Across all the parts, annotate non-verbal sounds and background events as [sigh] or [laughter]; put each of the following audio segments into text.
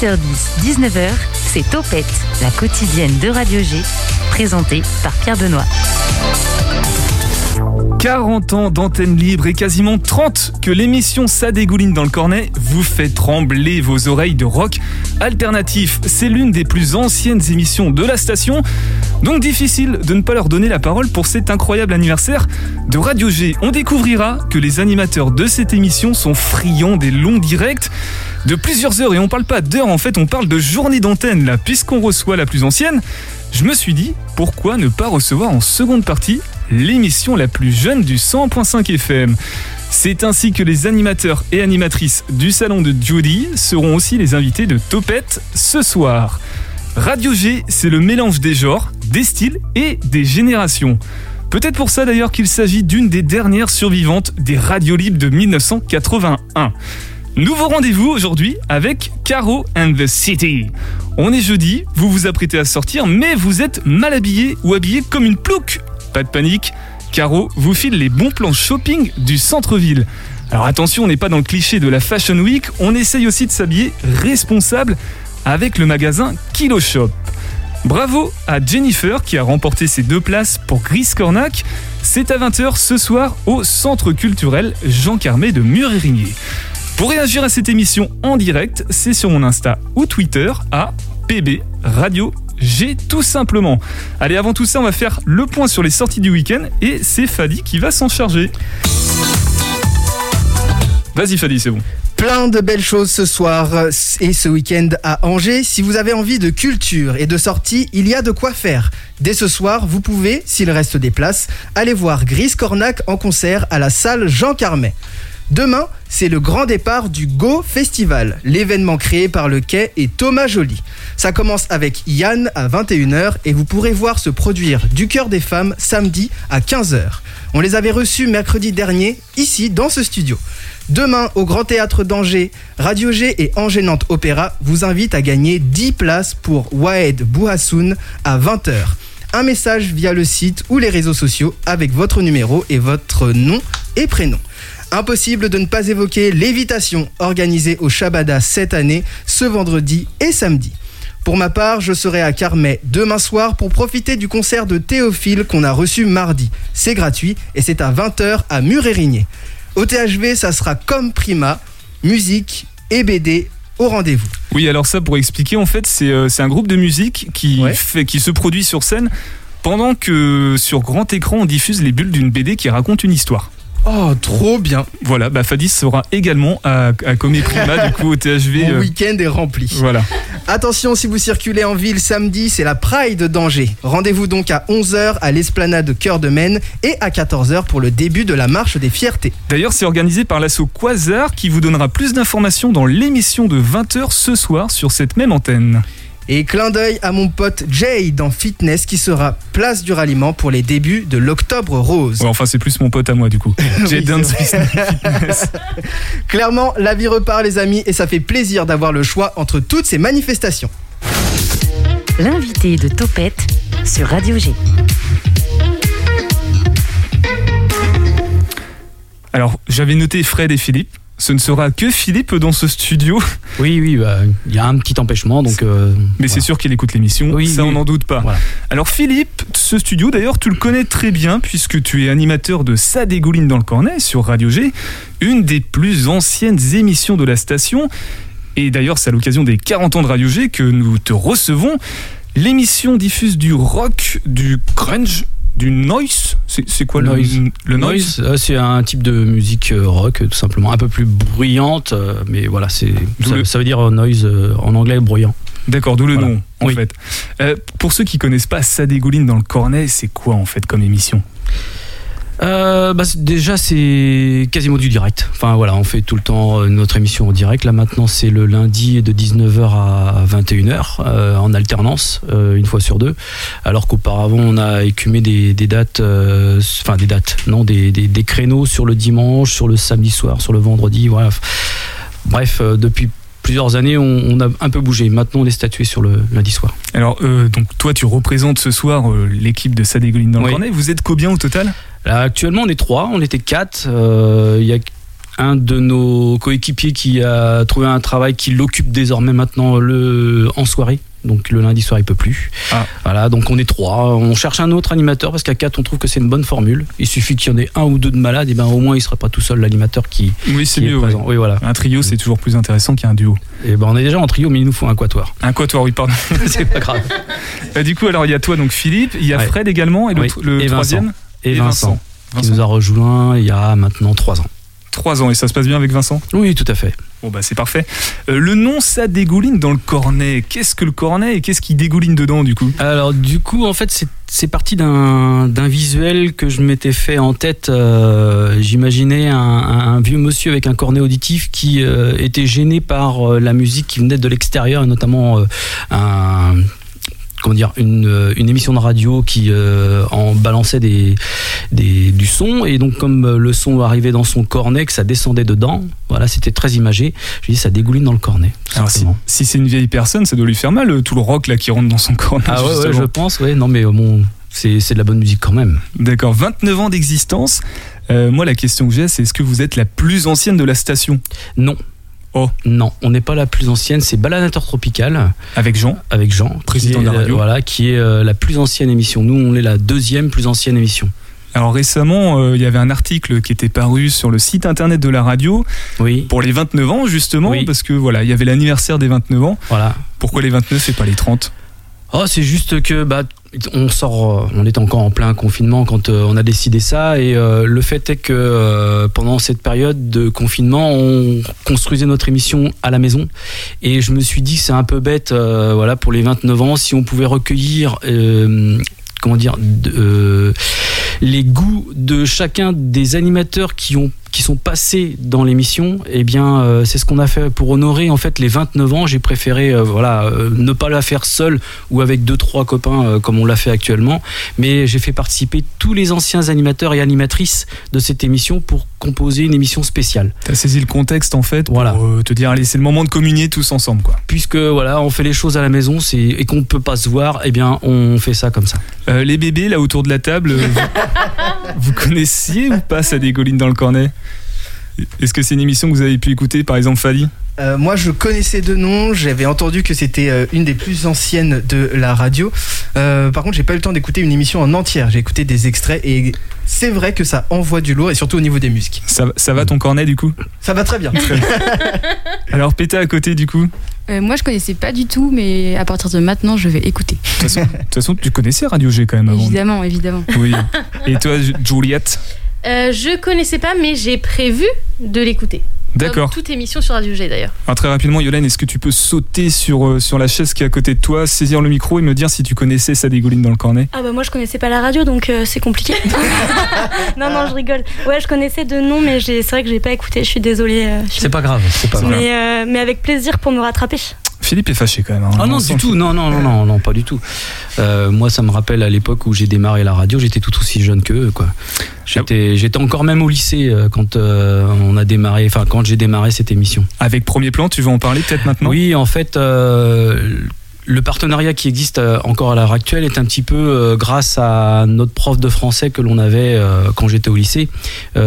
18h10, 19h, c'est Topette, la quotidienne de Radio G, présentée par Pierre Benoît. 40 ans d'antenne libre et quasiment 30 que l'émission Ça dégouline dans le cornet vous fait trembler vos oreilles de rock alternatif. C'est l'une des plus anciennes émissions de la station, donc difficile de ne pas leur donner la parole pour cet incroyable anniversaire de Radio G. On découvrira que les animateurs de cette émission sont friands des longs directs de plusieurs heures et on parle pas d'heures en fait, on parle de journée d'antenne là, puisqu'on reçoit la plus ancienne. Je me suis dit, pourquoi ne pas recevoir en seconde partie l'émission la plus jeune du 100.5 FM. C'est ainsi que les animateurs et animatrices du salon de Judy seront aussi les invités de Topette ce soir. Radio G, c'est le mélange des genres, des styles et des générations. Peut-être pour ça d'ailleurs qu'il s'agit d'une des dernières survivantes des radios libres de 1981. Nouveau rendez-vous aujourd'hui avec Caro and the City. On est jeudi, vous vous apprêtez à sortir, mais vous êtes mal habillé ou habillé comme une plouque pas de panique, Caro vous file les bons plans shopping du centre-ville. Alors attention, on n'est pas dans le cliché de la Fashion Week, on essaye aussi de s'habiller responsable avec le magasin Kilo Shop. Bravo à Jennifer qui a remporté ses deux places pour Gris Cornac. C'est à 20h ce soir au Centre culturel Jean Carmé de Murérigné. Pour réagir à cette émission en direct, c'est sur mon Insta ou Twitter à PB Radio G tout simplement. Allez, avant tout ça, on va faire le point sur les sorties du week-end et c'est Fadi qui va s'en charger. Vas-y Fadi, c'est bon. Plein de belles choses ce soir et ce week-end à Angers. Si vous avez envie de culture et de sortie, il y a de quoi faire. Dès ce soir, vous pouvez, s'il reste des places, aller voir Gris Cornac en concert à la salle Jean Carmet. Demain, c'est le grand départ du Go Festival, l'événement créé par le Quai et Thomas Joly. Ça commence avec Yann à 21h et vous pourrez voir se produire Du cœur des femmes samedi à 15h. On les avait reçus mercredi dernier, ici, dans ce studio. Demain, au Grand Théâtre d'Angers, Radio G et Angers Opéra vous invitent à gagner 10 places pour Wahed Bouhassoun à 20h. Un message via le site ou les réseaux sociaux avec votre numéro et votre nom et prénom. Impossible de ne pas évoquer l'évitation organisée au Shabada cette année, ce vendredi et samedi. Pour ma part, je serai à Carmet demain soir pour profiter du concert de Théophile qu'on a reçu mardi. C'est gratuit et c'est à 20h à Murérigné. Au THV, ça sera comme Prima, musique et BD au rendez-vous. Oui, alors ça pour expliquer, en fait, c'est euh, un groupe de musique qui, fait, qui se produit sur scène pendant que sur grand écran on diffuse les bulles d'une BD qui raconte une histoire. Oh, trop bien. Voilà, bah Fadis sera également à, à Comé Prima, du coup, au THV. Le [laughs] euh, week-end est rempli. Voilà. Attention, si vous circulez en ville samedi, c'est la Pride d'Angers. Rendez-vous donc à 11h à l'esplanade Cœur de Maine et à 14h pour le début de la marche des fiertés. D'ailleurs, c'est organisé par l'asso Quasar qui vous donnera plus d'informations dans l'émission de 20h ce soir sur cette même antenne. Et clin d'œil à mon pote Jay dans Fitness qui sera place du ralliement pour les débuts de l'Octobre Rose. enfin, c'est plus mon pote à moi du coup. [laughs] Jay Fitness. [laughs] Clairement, la vie repart les amis et ça fait plaisir d'avoir le choix entre toutes ces manifestations. L'invité de Topette sur Radio G. Alors, j'avais noté Fred et Philippe ce ne sera que Philippe dans ce studio. Oui, oui, bah, il y a un petit empêchement. donc. Euh, mais c'est sûr qu'il écoute l'émission, oui, ça on n'en doute pas. Alors Philippe, ce studio d'ailleurs, tu le connais très bien puisque tu es animateur de Ça dégouline dans le cornet sur Radio G, une des plus anciennes émissions de la station. Et d'ailleurs, c'est à l'occasion des 40 ans de Radio G que nous te recevons. L'émission diffuse du rock, du grunge, du noise C'est quoi le noise. Le noise, euh, C'est un type de musique euh, rock, tout simplement, un peu plus bruyante, euh, mais voilà, c'est ça, veut dire noise en anglais bruyant. D'accord, d'où le nom, en fait. pour ceux qui connaissent pas Ça dégouline dans le cornet, c'est quoi en fait comme émission? Euh, bah, Déjà, c'est quasiment du direct. Enfin voilà, on fait tout le temps euh, notre émission en direct. Là maintenant, c'est le lundi de 19h à 21h euh, en alternance, une fois sur deux. Alors qu'auparavant, on a écumé des, dates, enfin des dates, non, des, des, créneaux sur le dimanche, sur le samedi soir, sur le vendredi. Voilà. Bref, depuis plusieurs années, on, a un peu bougé. Maintenant, on est statué sur le lundi soir. Alors, donc toi, tu représentes ce soir l'équipe de Sadégouline dans le Cornet. Vous êtes combien au total? Là, actuellement, on est trois. On était quatre. Euh, il y a un de nos coéquipiers qui a trouvé un travail qui l'occupe désormais maintenant le, en soirée. Donc le lundi soir, il peut plus. Ah. Voilà, donc on est trois. On cherche un autre animateur parce qu'à quatre, on trouve que c'est une bonne formule. Il suffit qu'il y en ait un ou deux de malades, et ben au moins il sera pas tout seul l'animateur qui, Oui, c'est mieux. ouais. Oui, voilà. Un trio, c'est toujours plus intéressant qu'un duo. Et ben on est déjà en trio, mais il nous faut un quatuor. Un quatuor, oui, pardon. [laughs] c'est pas grave. Euh, [laughs] du coup, alors il y a toi, donc Philippe, il y a Ouais. Fred également, et le, Oui. le Et Vincent. troisième Et, Et Vincent, qui Vincent. nous a rejoint il y a maintenant trois ans. Trois ans, et ça se passe bien avec Vincent? Oui, tout à fait. Bon bah c'est parfait. Euh, le nom ça dégouline dans le cornet. Qu'est-ce que le cornet et qu'est-ce qui dégouline dedans du coup? Alors du coup, en fait, c'est- parti d'un visuel que je m'étais fait en tête. euh, J'imaginais un, vieux monsieur avec un cornet auditif qui euh, était gêné par la musique qui venait de l'extérieur, et notamment un comment dire une, euh, une émission de radio qui euh, en balançait des, des- du son. Et donc comme euh, le son arrivait dans son cornet que ça descendait dedans voilà c'était très imagé. Je dis ça dégouline dans le cornet Alors si, si c'est une vieille personne, ça doit lui faire mal tout le rock là qui rentre dans son cornet. ah ouais, je pense ouais. Non mais bon c'est c'est de la bonne musique quand même. D'accord, 29 ans d'existence. Euh, moi la question que j'ai c'est est-ce que vous êtes la plus ancienne de la station? Non. Oh. Non, on n'est pas la plus ancienne, c'est Balanateur Tropical Avec Jean avec Jean, Président est, de la radio. voilà, qui est euh, la plus ancienne émission. Nous, on est la deuxième plus ancienne émission. Alors récemment, euh, il y avait un article qui était paru sur le site internet de la radio Oui, pour les 29 ans justement Oui. parce que voilà, il y avait l'anniversaire des 29 ans. voilà. Pourquoi les 29 et pas les 30 Oh, c'est juste que bah on sort, euh, on est encore en plein confinement quand euh, on a décidé ça et euh, le fait est que pendant cette période de confinement, on construisait notre émission à la maison et je me suis dit c'est un peu bête, voilà, pour les 29 ans, si on pouvait recueillir. Comment dire les goûts de chacun des animateurs qui ont qui sont passés dans l'émission, eh bien, euh, c'est ce qu'on a fait pour honorer en fait les 29 ans. J'ai préféré, euh, voilà, euh, ne pas la faire seul ou avec deux trois copains comme on l'a fait actuellement, mais j'ai fait participer tous les anciens animateurs et animatrices de cette émission pour composer une émission spéciale. T'as saisi le contexte en fait pour Voilà. te dire allez c'est le moment de communier tous ensemble quoi. Puisque voilà, on fait les choses à la maison, c'est et qu'on ne peut pas se voir, eh bien, on fait ça comme ça. Les bébés là autour de la table, vous, [laughs] vous connaissiez ou pas ça dégouline dans le cornet? Est-ce que c'est une émission que vous avez pu écouter par exemple Fadi Euh, moi, je connaissais de nom. J'avais entendu que c'était euh, une des plus anciennes de la radio. Euh, par contre, j'ai pas eu le temps d'écouter une émission en entière. J'ai écouté des extraits et c'est vrai que ça envoie du lourd et surtout au niveau des musiques. ça, ça va ton cornet du coup Ça va très bien. [laughs] Alors pété à côté du coup De Euh, moi, je connaissais pas du tout, mais à partir de maintenant, je vais écouter. toute façon, de toute façon, tu connaissais Radio G quand même avant. Évidemment, évidemment. Oui. [laughs] Et toi Ju- Juliette? Euh, je connaissais pas, mais j'ai prévu de l'écouter. D'accord. Toute émission sur Radio G d'ailleurs. Alors très rapidement Yolène, est-ce que tu peux sauter sur, euh, sur la chaise qui est à côté de toi, saisir le micro et me dire si tu connaissais ça dégouline dans le cornet? Ah bah moi je connaissais pas la radio donc euh, c'est compliqué. [laughs] non non je rigole. Ouais je connaissais de nom mais c'est vrai que j'ai pas écouté. Je suis désolée. euh, je C'est pas grave, c'est pas grave. mais, euh, mais avec plaisir pour me rattraper. Philippe est fâché quand même. hein. Ah non, On du tout, non, non, non, non, non, pas du tout. Euh, moi, ça me rappelle à l'époque où j'ai démarré la radio, j'étais tout aussi jeune qu'eux, quoi. J'étais, j'étais encore même au lycée euh, quand euh, on a démarré, enfin quand j'ai démarré cette émission. Avec Premier Plan, tu veux en parler peut-être maintenant? Oui, en fait, euh, le partenariat qui existe encore à l'heure actuelle est un petit peu grâce à notre prof de français que l'on avait quand j'étais au lycée.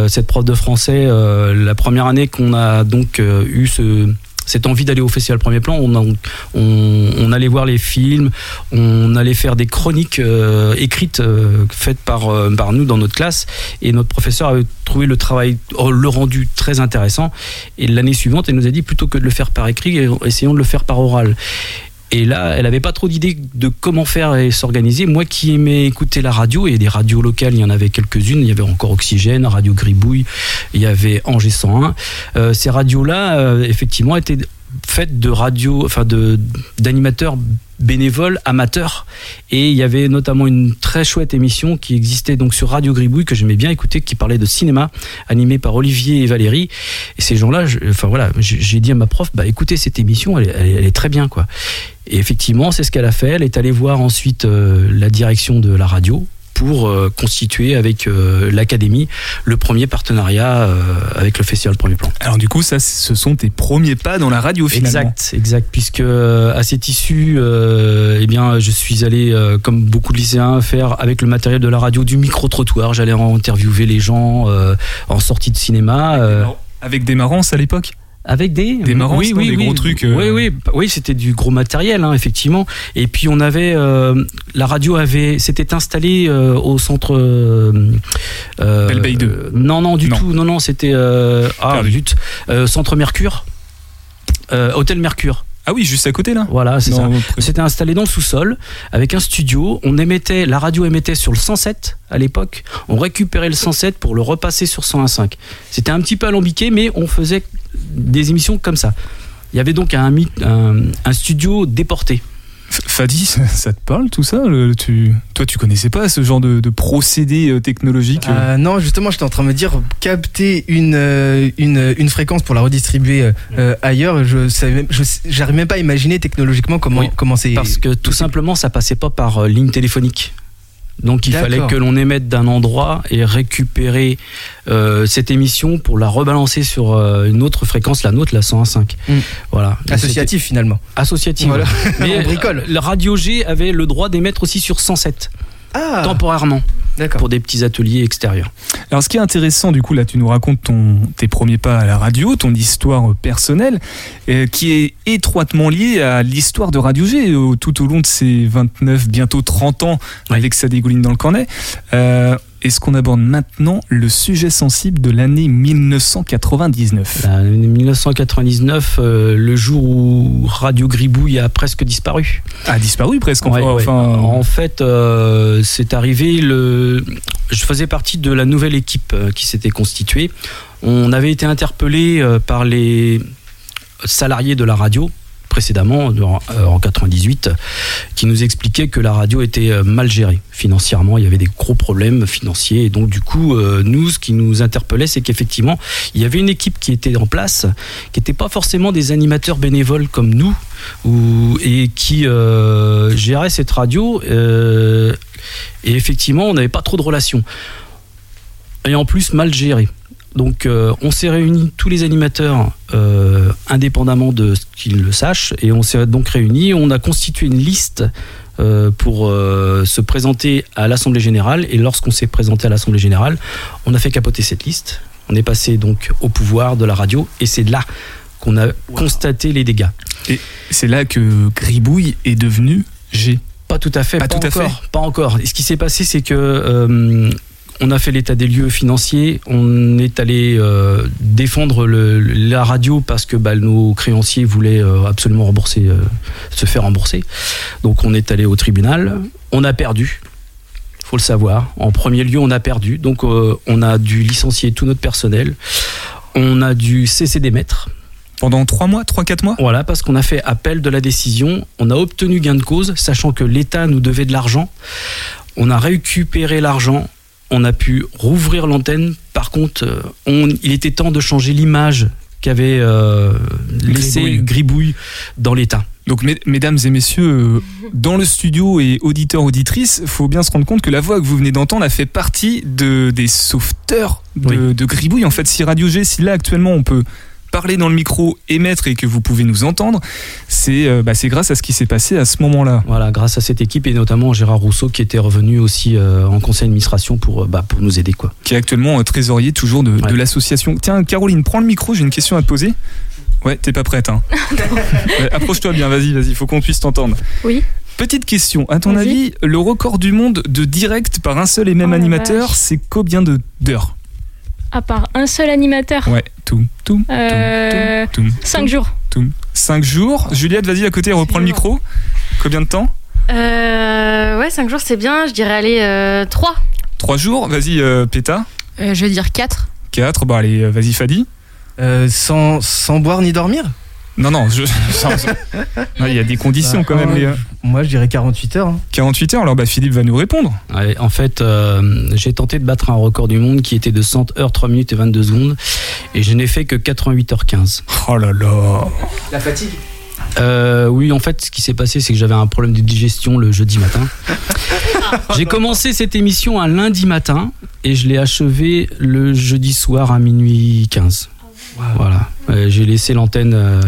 Cette prof de français, la première année qu'on a donc eu ce cette envie d'aller au festival premier plan, on, allait voir les films, on allait faire des chroniques euh, écrites euh, faites par, euh, par nous dans notre classe, et notre professeur avait trouvé le travail, oh, le rendu très intéressant. Et l'année suivante, elle nous a dit plutôt que de le faire par écrit, essayons de le faire par oral. Et là, elle avait pas trop d'idées de comment faire et s'organiser. Moi qui aimais écouter la radio, et des radios locales, il y en avait quelques-unes. Il y avait encore Oxygène, Radio Gribouille, il y avait Angers 101. Euh, ces radios-là, euh, effectivement, étaient faites de radio, enfin d'animateurs bénévoles, amateurs. Et il y avait notamment une très chouette émission qui existait donc sur Radio Gribouille que j'aimais bien écouter, qui parlait de cinéma, animée par Olivier et Valérie. Et ces gens-là, enfin voilà, j'ai dit à ma prof, bah écoutez cette émission, elle est très bien quoi. Et effectivement, c'est ce qu'elle a fait. Elle est allée voir ensuite euh, la direction de la radio pour euh, constituer avec euh, l'académie le premier partenariat euh, avec le festival Premier Plan. Alors du coup, ça, ce sont tes premiers pas dans la radio finalement. Exact, exact, puisque à cette issue, euh, eh bien, je suis allé, euh, comme beaucoup de lycéens, faire avec le matériel de la radio du micro trottoir. J'allais interviewer les gens euh, en sortie de cinéma. Avec des marances à l'époque? Avec des des marances, oui, non, oui, des oui. gros trucs. euh, Oui, oui, bah, oui, c'était du gros matériel, hein, effectivement. Et puis on avait, euh, la radio avait, s'était installée euh, au centre. Euh, euh, Belleveille 2. euh, non, non, du Non. tout. Non, non, c'était euh, ah, zut. Euh, centre Mercure, Euh, hôtel Mercure. Ah oui, juste à côté là. Voilà, c'est ça. C'était installé dans le sous-sol avec un studio. On émettait, la radio émettait sur le 107 à l'époque. On récupérait le 107 pour le repasser sur 101.5. C'était un petit peu alambiqué, mais on faisait des émissions comme ça. Il y avait donc un, un studio déporté. Fadi, ça, [laughs] ça te parle tout ça le- tu, Toi, tu connaissais pas ce genre de, de procédé euh, technologique euh Euh, non, justement, j'étais en train de me dire, capter une, une, une fréquence pour la redistribuer euh, euh, ailleurs, je j'arrive même pas à imaginer technologiquement comment, Oui, comment c'est. Parce que tout simplement, ça passait pas par euh, ligne téléphonique. Donc il fallait que l'on émette d'un endroit et récupérer euh, cette émission pour la rebalancer sur euh, une autre fréquence, la nôtre, la 101.5. Mm. Voilà. Associatif finalement. c'était Associative. Voilà. Mais [laughs] On bricole. euh, le Radio G avait le droit d'émettre aussi sur 107, Ah, temporairement. Pour des petits ateliers extérieurs. Alors, ce qui est intéressant, du coup, là, tu nous racontes ton, tes premiers pas à la radio, ton histoire euh, personnelle, euh, qui est étroitement liée à l'histoire de Radio G euh, tout au long de ces 29, bientôt 30 ans Oui. avec sa dégouline dans le cornet. Euh, Est-ce qu'on aborde maintenant le sujet sensible de l'année 1999 En 1999, euh, le jour où Radio Gribouille a presque disparu. A disparu presque, Ouais, enfin. ouais. enfin, En fait, euh, c'est arrivé. Le... Je faisais partie de la nouvelle équipe euh, qui s'était constituée. On avait été interpellé euh, par les salariés de la radio précédemment, en euh, en 98, qui nous expliquaient que la radio était euh, mal gérée financièrement. Il y avait des gros problèmes financiers. Et donc, du coup, euh, nous, ce qui nous interpellait, c'est qu'effectivement, il y avait une équipe qui était en place, qui n'était pas forcément des animateurs bénévoles comme nous, ou, et qui gérait cette radio. et effectivement, on n'avait pas trop de relations. Et en plus, mal géré. Donc, euh, on s'est réunis, tous les animateurs, euh, indépendamment de ce qu'ils le sachent, et on s'est donc réunis. On a constitué une liste euh, pour se présenter à l'Assemblée Générale. Et lorsqu'on s'est présenté à l'Assemblée Générale, on a fait capoter cette liste. On est passé donc au pouvoir de la radio, et c'est là qu'on a constaté les dégâts. C'est là que Gribouille est devenu G. Pas tout à fait, Pas pas, tout à encore, pas encore. Et ce qui s'est passé, c'est que on a fait l'état des lieux financiers, on est allé euh, défendre le- la radio parce que bah, nos créanciers voulaient euh, absolument rembourser, euh, se faire rembourser. Donc on est allé au tribunal, on a perdu. Faut le savoir. En premier lieu, on a perdu. Donc on a dû licencier tout notre personnel. On a dû cesser d'émettre. Pendant 3 mois, 3-4 mois? Voilà, parce qu'on a fait appel de la décision, on a obtenu gain de cause, sachant que l'État nous devait de l'argent. On a récupéré l'argent, on a pu rouvrir l'antenne. Par contre, euh, on- il était temps de changer l'image qu'avait euh, laissé Gribouille. Gribouille dans l'État. Donc, mes- mesdames et messieurs, euh, dans le studio et auditeurs, auditrices, faut bien se rendre compte que la voix que vous venez d'entendre a fait partie de, des sauveteurs de, de Gribouille. En fait, si Radio G, si là actuellement on peut parler dans le micro, émettre et que vous pouvez nous entendre, c'est euh, bah, c'est grâce à ce qui s'est passé à ce moment-là. Voilà, grâce à cette équipe et notamment Gérard Rousseau qui était revenu aussi euh, en conseil d'administration pour, euh, bah, pour nous aider. Quoi. Qui est actuellement euh, trésorier toujours de, l'association. Tiens, Caroline, prends le micro, j'ai une question à te poser. Ouais, t'es pas prête, hein [laughs] Ouais, Approche-toi bien, vas-y, vas-y, faut qu'on puisse t'entendre. Oui. Petite question, à ton avis, le record du monde de direct par un seul et même Oh animateur, c'est combien de d'heures? À part un seul animateur, Ouais, tout, tout, Euh, tout, tout, 5 jours. tout. Cinq jours. Juliette, vas-y à côté, reprends le micro. Combien de temps Euh, ouais, 5 jours c'est bien, je dirais aller euh, 3. Trois jours. Vas-y, euh, Péta. Euh, je vais dire 4. Quatre. Bah allez, vas-y, Fadi. Euh, sans, sans boire ni dormir? Non, non, je- [laughs] il y a des conditions Bah, quand même. euh, les, euh, Moi, je dirais 48 heures. hein. 48 heures. Alors, bah, Philippe va nous répondre. Ouais, en fait, euh, j'ai tenté de battre un record du monde qui était de 100 heures, 3 minutes et 22 secondes et je n'ai fait que 88h15. Oh là là. La fatigue? Euh, oui, en fait, ce qui s'est passé, c'est que j'avais un problème de digestion le jeudi matin. [laughs] J'ai commencé cette émission un lundi matin et je l'ai achevé le jeudi soir à minuit 15. Voilà. Euh, j'ai laissé l'antenne euh,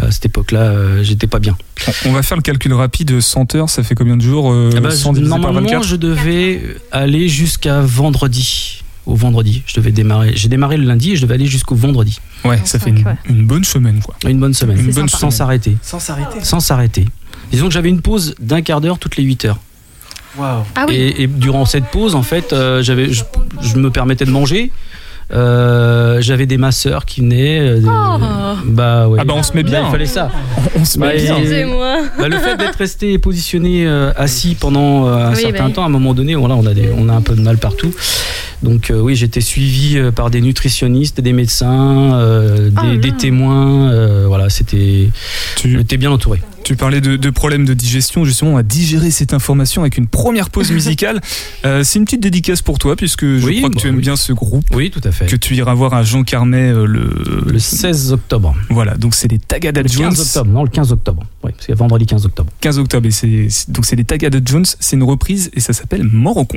à cette époque-là, euh, j'étais pas bien. On- va faire le calcul rapide. 100 heures, ça fait combien de jours euh, Ah bah, 100 je- normalement, 24 je devais aller jusqu'à vendredi. jusqu'au vendredi. Je devais démarrer. J'ai démarré le lundi et je devais aller jusqu'au vendredi. Ouais, ça fait une, ouais. une bonne semaine, quoi. Une bonne semaine. Une bonne sans s'arrêter. Sans s'arrêter. Sans s'arrêter. Disons que j'avais une pause d'un quart d'heure toutes les 8 heures. Waouh. Ah oui. Et, et durant cette pause, en fait, euh, j'avais, je, je me permettais de manger. Euh, j'avais des masseurs qui venaient. euh, des- Oh. Bah ouais. Ah bah on se met Bah, bien. il fallait ça. On se met Bah, bien. et- Excusez-moi. Bah, le fait d'être resté positionné euh, assis pendant euh, un Oui, certain bah temps, à un moment donné, voilà, on a des, on a un peu de mal partout. Donc euh, oui, j'étais suivi euh, par des nutritionnistes, des médecins, euh, Oh des, témoins. euh, voilà, c'était, Tu, j'étais bien entouré. tu parlais de, de problèmes de digestion. Justement, on va digérer cette information avec une première pause musicale. [laughs] Euh, c'est une petite dédicace pour toi, puisque je Oui, crois que bah tu aimes oui. bien ce groupe, Oui, tout à fait. que tu iras voir à Jean Carmet euh, le, Le 16 octobre. Voilà, donc c'est les Tagada Le Jones. 15 octobre, non, le 15 octobre. Oui, parce qu'il y a vendredi 15 octobre. 15 octobre. Et c'est, c'est- donc c'est les Tagada Jones. C'est une reprise et ça s'appelle Mort au con.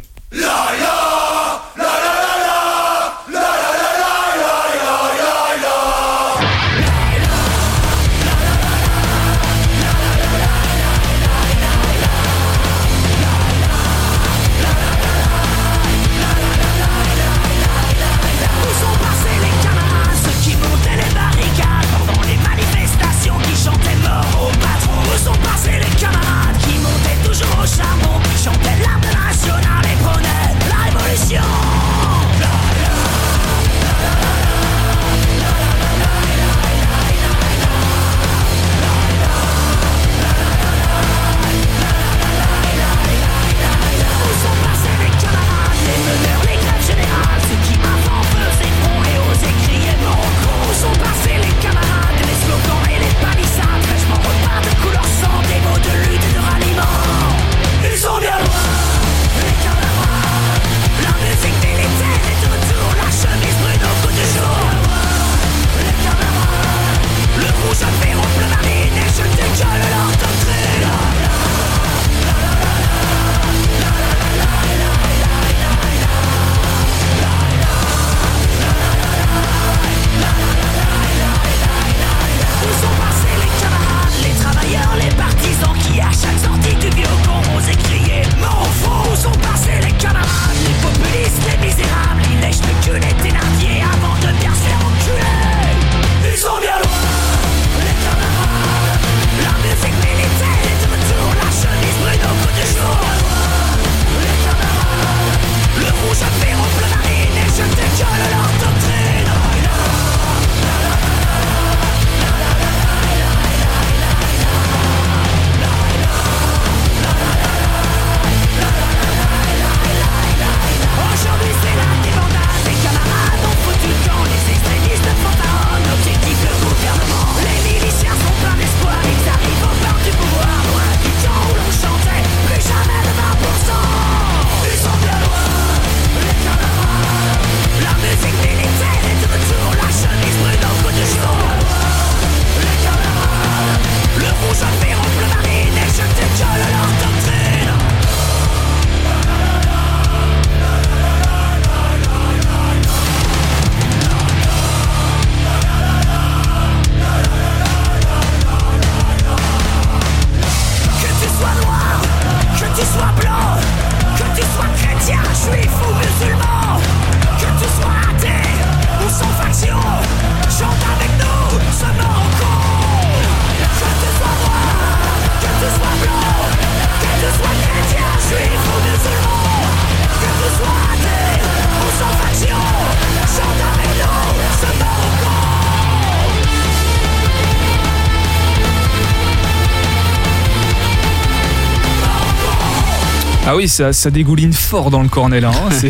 Oui, ça, ça dégouline fort dans le cornet là. hein. [laughs]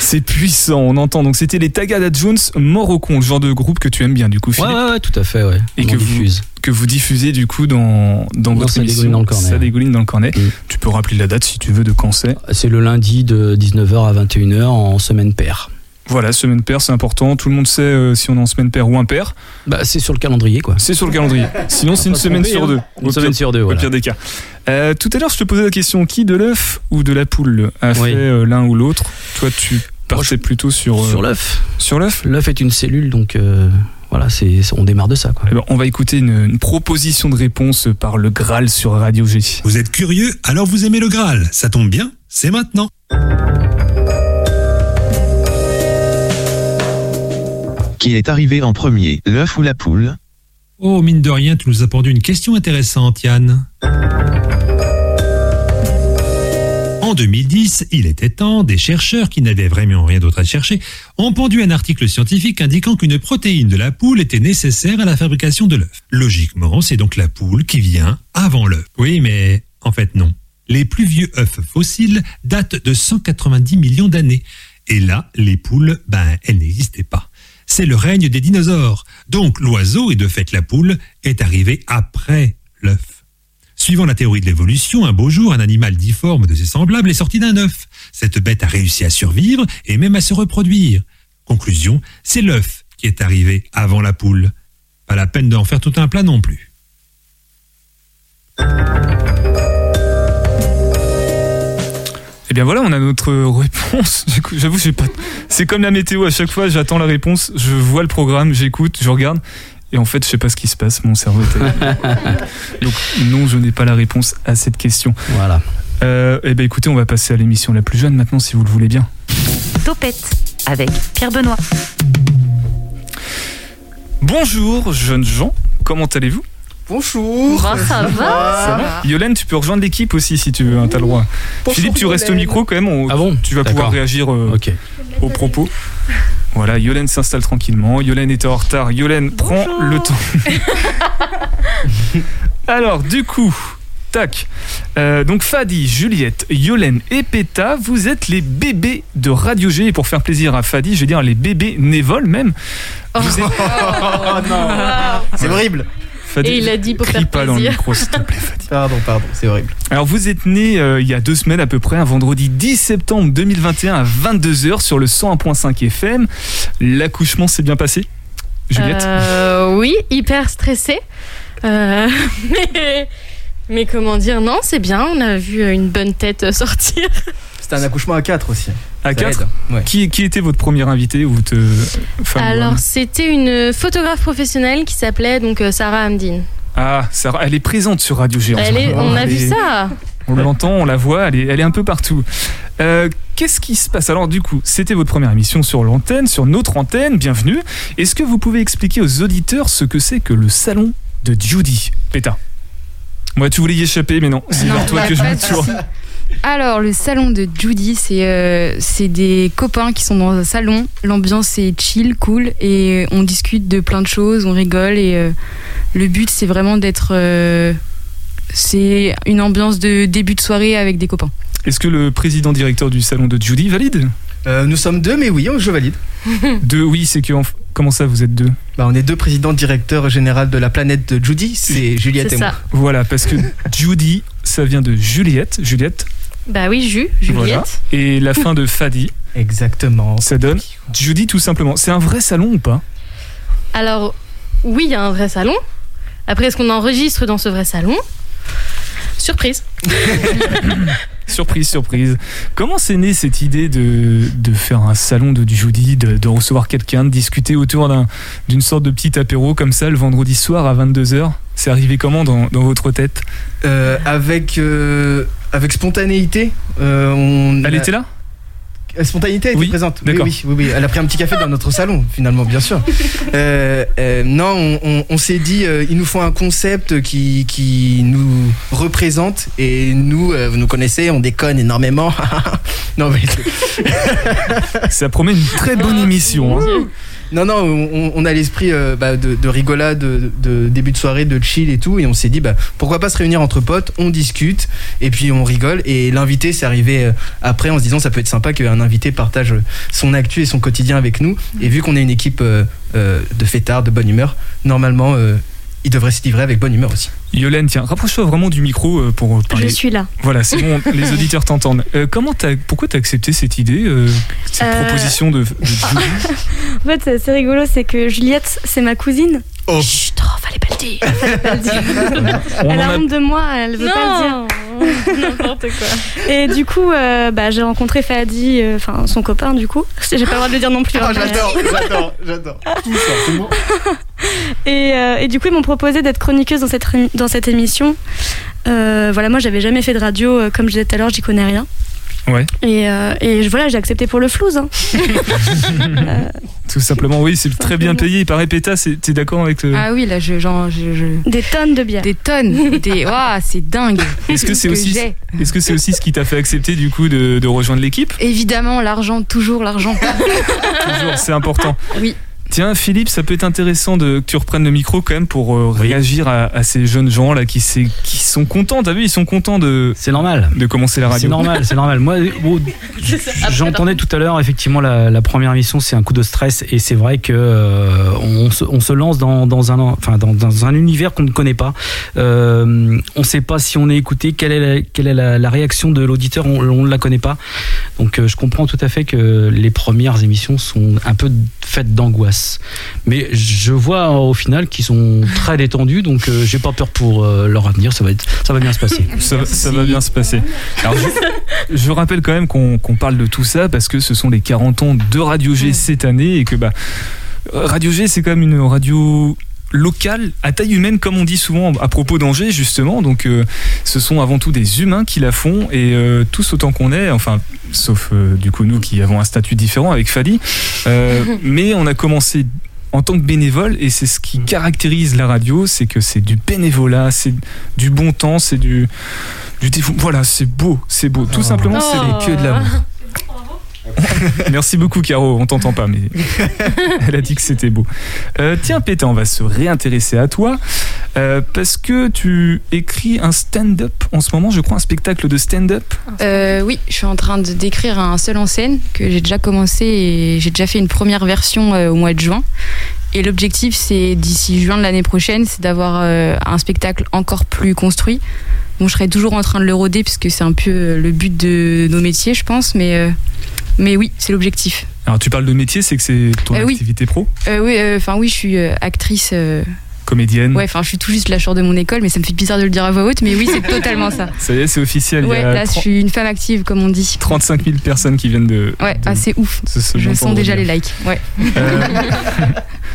C'est, puissant, on entend. Donc c'était les Tagada Jones, Mort au con, le genre de groupe que tu aimes bien du coup, Philippe, ouais, ouais, tout à fait, ouais. Et On que vous- diffuse. que vous diffusez du coup dans, dans Non, votre ça émission. dégouline dans le cornet, Ça ouais. dégouline dans le cornet. Mm. Tu peux rappeler la date si tu veux de quand c'est? C'est le lundi de 19h à 21h en semaine paire. Voilà, semaine paire, c'est important. Tout le monde sait euh, si on est en semaine paire ou impair. Bah, c'est sur le calendrier, quoi. C'est sur le calendrier. Sinon, c'est une semaine tromper, sur hein. deux. Une Au semaine pire- sur deux, Au voilà. pire des cas. Euh, tout à l'heure, je te posais la question qui de l'œuf ou de la poule a Oui. fait euh, l'un ou l'autre? Toi, tu partais je- plutôt sur, euh, Sur l'œuf. sur l'œuf? L'œuf est une cellule, donc euh, voilà, c'est, on démarre de ça, quoi. Eh ben, on va écouter une, une proposition de réponse par le Graal sur Radio G. Vous êtes curieux? Alors vous aimez le Graal? Ça tombe bien, c'est maintenant. Qui est arrivé en premier, l'œuf ou la poule? Oh, mine de rien, tu nous as pondu une question intéressante, Yann. En 2010, il était temps, des chercheurs qui n'avaient vraiment rien d'autre à chercher ont pondu un article scientifique indiquant qu'une protéine de la poule était nécessaire à la fabrication de l'œuf. Logiquement, c'est donc la poule qui vient avant l'œuf. Oui, mais en fait non. Les plus vieux œufs fossiles datent de 190 millions d'années. Et là, les poules, ben, elles n'existaient pas. C'est le règne des dinosaures. Donc l'oiseau, et de fait la poule, est arrivé après l'œuf. Suivant la théorie de l'évolution, un beau jour, un animal difforme de ses semblables est sorti d'un œuf. Cette bête a réussi à survivre et même à se reproduire. Conclusion, c'est l'œuf qui est arrivé avant la poule. Pas la peine d'en faire tout un plat non plus. Eh bien voilà, on a notre réponse. [laughs] J'avoue, j'ai pas. C'est comme la météo. À chaque fois, j'attends la réponse. Je vois le programme, j'écoute, je regarde. Et en fait, je sais pas ce qui se passe. Mon cerveau est. [laughs] Donc non, je n'ai pas la réponse à cette question. Voilà. Euh, eh bien écoutez, on va passer à l'émission la plus jeune maintenant, si vous le voulez bien. Topette avec Pierre Benoît. Bonjour, jeunes gens. Comment allez-vous? Bonjour. Bah, ça va. Ça va Yolène, tu peux rejoindre l'équipe aussi si tu veux. hein, T'as le droit. Bonjour, Philippe, tu restes au micro quand même. on- Ah bon Tu vas pouvoir réagir euh, Ok. aux propos. Voilà, Yolène s'installe tranquillement. Yolène était en retard. Yolène prend le temps. [laughs] Alors, du coup, tac. Euh, donc, Fadi, Juliette, Yolène et Péta, vous êtes les bébés de Radio G. Et pour faire plaisir à Fadi, je vais dire les bébés névoles même. Vous êtes- [laughs] Oh non. C'est horrible. Fadi, Et il a dit pour crie faire pas dans le plaisir. micro, s'il te plaît, Fadi. [laughs] Pardon, pardon, c'est horrible. Alors vous êtes né euh, il y a deux semaines à peu près, un vendredi 10 septembre 2021 à 22h sur le 101.5 FM. L'accouchement s'est bien passé Juliette Euh, Oui, hyper stressée. Euh, [laughs] mais, mais comment dire, non, c'est bien. On a vu une bonne tête sortir. C'était un accouchement à 4 aussi. À Ça 4 aide. Ouais. qui, qui était votre premier invité ou te... femme ou Alors, c'était une photographe professionnelle qui s'appelait donc euh, Sarah Hamdin. Ah, Sarah, elle est présente sur Radio G. en ce Elle est, moment. on a Elle vu est- ça. On l'entend, on la voit, elle est, elle est un peu partout. Euh, Qu'est-ce qui se passe? Alors du coup, c'était votre première émission sur l'antenne, sur notre antenne, bienvenue. Est-ce que vous pouvez expliquer aux auditeurs ce que c'est que le salon de Judy? Péta Moi, tu voulais y échapper, mais non, c'est vers toi bah, que je me tourne. Alors, le salon de Judy, c'est euh, c'est des copains qui sont dans un salon. L'ambiance est chill, cool, et on discute de plein de choses, on rigole, et euh, le but, c'est vraiment d'être. euh, c'est une ambiance de début de soirée avec des copains. Est-ce que le président directeur du salon de Judy valide? Euh, nous sommes deux, mais oui, je valide. [laughs] Deux, oui, c'est que... en- Comment ça, vous êtes deux? Bah, on est deux présidents directeurs généraux de la planète de Judy, c'est Juliette C'est et moi. Voilà, parce que [laughs] Judy, ça vient de Juliette, Juliette, Bah oui, Ju, Voilà. Juliette. et la fin de Fadi, Exactement. ça donne Judy tout simplement. C'est un vrai salon ou pas? Alors, oui, il y a un vrai salon. Après, est-ce qu'on enregistre dans ce vrai salon? Surprise. [laughs] Surprise, surprise. Comment c'est né cette idée de, de faire un salon de Judy, de, de recevoir quelqu'un, de discuter autour d'un- d'une sorte de petit apéro comme ça le vendredi soir à 22h C'est arrivé comment dans, dans votre tête? Euh, avec, euh, avec spontanéité, euh, on Elle a- était là? Spontanéité était Oui, présente. Oui, oui, oui, oui. Elle a pris un petit café dans notre salon, finalement, bien sûr. Euh, euh, non, on, on- on s'est dit, euh, il nous faut un concept qui, qui nous représente. Et nous, euh, vous nous connaissez, on déconne énormément. [laughs] non, mais Ça promet une très bonne émission. hein. Non, non, on, a l'esprit euh, bah, de, de rigolade, de, début de soirée, de chill et tout. Et on s'est dit, bah, pourquoi pas se réunir entre potes, on discute et puis on rigole. Et l'invité, c'est arrivé euh, après en se disant, ça peut être sympa qu'un invité partage son actu et son quotidien avec nous. Et vu qu'on est une équipe euh, euh, de fêtards, de bonne humeur, normalement, euh, il devrait se livrer avec bonne humeur aussi. Yolène, tiens, rapproche-toi vraiment du micro euh, pour parler. Je suis là. Voilà, c'est bon, [laughs] les auditeurs t'entendent. Euh, comment t'as, pourquoi t'as accepté cette idée, euh, cette Euh, proposition de, de [laughs] En fait, c'est- rigolo, c'est que Juliette, c'est ma cousine. Oh. Chut, oh, fallait pas le dire. [laughs] Fallait pas le dire. Elle a honte de moi, elle veut pas le dire. Non, n'importe quoi. Et du coup, euh, bah, j'ai rencontré Fadi, euh, enfin son copain du coup. J'ai pas le droit de le dire non plus. hein, mais- j'adore, j'adore. Tout ça. [laughs] Et, euh, et du coup, ils m'ont proposé d'être chroniqueuse dans cette, dans cette émission. Euh, voilà, moi, j'avais jamais fait de radio, euh, comme je disais tout à l'heure, j'y connais rien. Ouais. Et, euh, et voilà, j'ai accepté pour le flouze. hein. [laughs] Tout simplement, oui, c'est très bien payé. Il paraît Péta, t'es d'accord avec le... Ah oui, là, je, genre, je, je- Des tonnes de bière. Des tonnes. Des... [laughs] Ouah, c'est dingue. Est-ce que c'est Ce aussi, j'ai. est-ce que c'est aussi ce qui t'a fait accepter du coup de, de rejoindre l'équipe? Évidemment, l'argent, toujours l'argent. Toujours, c'est important. Oui. Tiens, Philippe, ça peut être intéressant de, que tu reprennes le micro quand même pour euh, réagir à, à ces jeunes gens là qui, sont contents. T'as vu, ils sont contents de, C'est normal. de commencer la radio. C'est normal, c'est normal. Moi, bon, [laughs] j'entendais tout à l'heure, effectivement, la, la première émission, c'est un coup de stress, et c'est vrai que euh, on, se, on se lance dans, dans un, enfin, dans, dans un univers qu'on ne connaît pas. Euh, on ne sait pas si on est écouté, quelle est la, quelle est la, la réaction de l'auditeur, on on ne la connaît pas. Donc, euh, je comprends tout à fait que les premières émissions sont un peu faites d'angoisse, mais je vois euh, au final qu'ils sont très détendus, donc euh, j'ai pas peur pour euh, leur avenir. Ça va être, ça va bien se passer. [laughs] Ça, va- ça va bien se passer. Alors, je, je rappelle quand même qu'on qu'on parle de tout ça parce que ce sont les 40 ans de Radio G cette année et que bah, Radio G, c'est quand même une radio locale, à taille humaine, comme on dit souvent à propos d'Angers, justement. Donc, euh, ce sont avant tout des humains qui la font et euh, tous autant qu'on est, enfin, sauf euh, du coup nous qui avons un statut différent avec Fadi. [laughs] Mais on a commencé en tant que bénévole et c'est ce qui caractérise la radio, c'est que c'est du bénévolat, c'est du bon temps, c'est du, du dévou- Voilà, c'est beau, c'est beau. Tout simplement, c'est Oh. que de l'amour. [laughs] Merci beaucoup, Caro. On t'entend pas, mais [laughs] elle a dit que c'était beau. Euh, tiens, Péta, on va se réintéresser à toi euh, parce que tu écris un stand-up en ce moment, je crois, un spectacle de stand-up. Euh, oui, je suis en train de d'écrire un seul en scène que j'ai déjà commencé et j'ai déjà fait une première version euh, au mois de juin. Et l'objectif, c'est d'ici juin de l'année prochaine, c'est d'avoir euh, un spectacle encore plus construit. Bon, je serai toujours en train de le roder puisque c'est un peu le but de nos métiers, je pense, mais, euh, mais oui, c'est l'objectif. Alors, tu parles de métier, c'est que c'est ton Euh, oui. activité pro, Euh, oui, euh, enfin oui, je suis euh, actrice. comédienne. ouais, enfin, je suis tout juste la de mon école, mais ça me fait bizarre de le dire à voix haute, mais oui, c'est [laughs] totalement ça. Ça y est, c'est officiel. Ouais, là, je 30 suis une femme active, comme on dit. 35 000 personnes qui viennent de. Ouais, de- ah, c'est ouf. de se Je sens déjà les likes. Ouais. [laughs]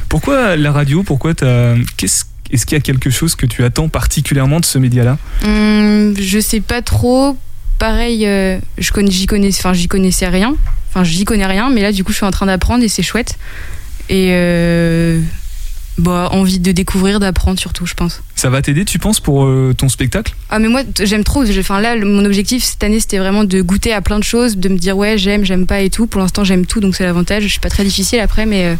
Pourquoi la radio Pourquoi t'as qu'est-ce Est-ce qu'il y a quelque chose que tu attends particulièrement de ce média-là? Hum, je sais pas trop. Pareil, euh, je j'y connaissais rien. Enfin, j'y connais rien, mais là, du coup, je suis en train d'apprendre et c'est chouette. Et euh, bah, envie de découvrir, d'apprendre surtout, je pense. Ça va t'aider, tu penses, pour euh, ton spectacle? Ah, mais moi, j'aime trop. Enfin, là, le- mon objectif cette année, c'était vraiment de goûter à plein de choses, de me dire ouais, j'aime, j'aime pas et tout. Pour l'instant, j'aime tout, donc c'est l'avantage. Je suis pas très difficile après, mais euh,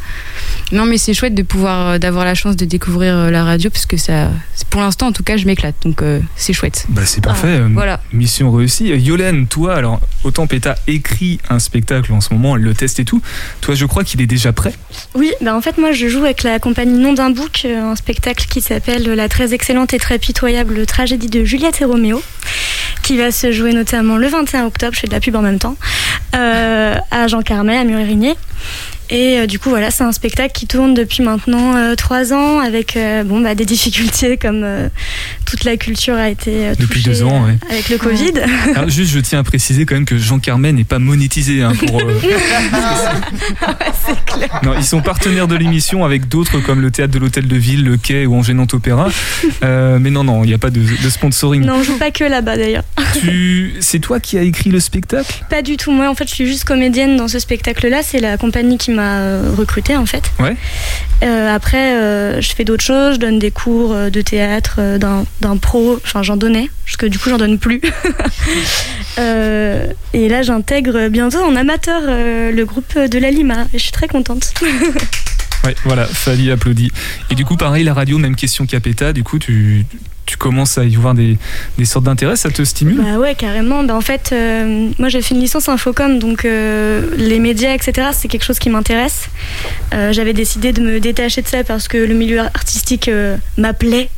non, mais c'est chouette de pouvoir, euh, d'avoir la chance de découvrir la radio, parce que ça, pour l'instant, en tout cas, je m'éclate, donc euh, c'est chouette. Bah c'est parfait. euh, Voilà. Mission réussie. Yolène, toi, alors autant Péta écrit un spectacle en ce moment, elle le teste et tout. Toi, je crois qu'il est déjà prêt. Oui, bah en fait, moi, je joue avec la compagnie D'un bouc, euh, un spectacle qui s'appelle La très excellente et très pitoyable tragédie de Juliette et Roméo, qui va se jouer notamment le 21 octobre, je fais de la pub en même temps, euh, à Jean Carmet, à Murérigné. Et euh, du coup, voilà, c'est un spectacle qui tourne depuis maintenant euh, trois ans avec euh, bon, bah, des difficultés comme euh, toute la culture a été euh, Depuis deux ans, ouais. avec le Covid. [laughs] Alors, juste, je tiens à préciser quand même que Jean Carmen n'est pas monétisé. hein, pour, euh, [laughs] Non, ils sont partenaires de l'émission avec d'autres comme le théâtre de l'Hôtel de Ville, le Quai ou Angers Nantes Opéra. [laughs] Euh, mais non, non, il n'y a pas de, de sponsoring. non, on joue pas que là-bas d'ailleurs. Tu... C'est toi qui as écrit le spectacle? Pas du tout. Moi, en fait, je suis juste comédienne dans ce spectacle-là. C'est la compagnie qui m'a recrutée, en fait. Ouais. Euh, après, euh, je fais d'autres choses. Je donne des cours euh, de théâtre, d'un pro. Enfin, j'en donnais, parce que du coup, j'en donne plus. [laughs] Euh, et là, j'intègre bientôt en amateur le groupe de la Lima. Et je suis très contente. [laughs] Ouais, voilà, Fali applaudit. Et du coup, pareil, la radio, même question qu'Apeta, du coup, tu, tu commences à y voir des, des sortes d'intérêts, ça te stimule Bah ouais, carrément. Bah en fait, euh, moi j'ai fait une licence infocom, donc euh, les médias, etc., c'est quelque chose qui m'intéresse. Euh, J'avais décidé de me détacher de ça parce que le milieu artistique m'appelait.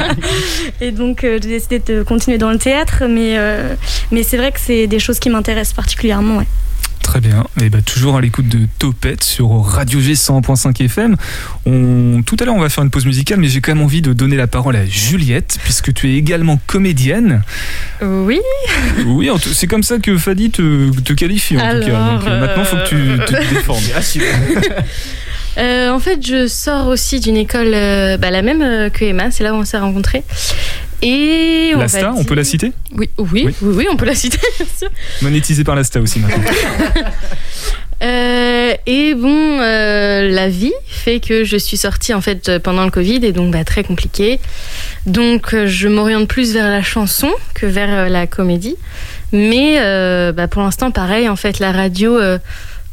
[laughs] Et donc j'ai décidé de continuer dans le théâtre, mais, mais c'est vrai que c'est des choses qui m'intéressent particulièrement. Ouais. Très bien. Et bah, toujours à l'écoute de Topette sur Radio G 100.5 FM. On... Tout à l'heure, on va faire une pause musicale, mais j'ai quand même envie de donner la parole à Juliette, puisque tu es également comédienne. Oui. Oui, c'est comme ça que Fadi te, te qualifie, en tout cas. Alors, Donc, euh, maintenant, il faut que tu tu te déformes. [laughs] Euh, en fait, je sors aussi d'une école, euh, bah, la même euh, que Emma, c'est là où on s'est rencontrés. Et on va on peut la citer? Oui, oui, oui, oui, on peut la citer, [laughs] bien sûr. Monétisée par l'Asta aussi maintenant. [laughs] Euh, et bon, euh, la vie fait que je suis sortie en fait pendant le Covid et donc bah, très compliqué. Donc euh, je m'oriente plus vers la chanson que vers euh, la comédie. Mais euh, bah, pour l'instant, pareil, en fait, la radio, euh,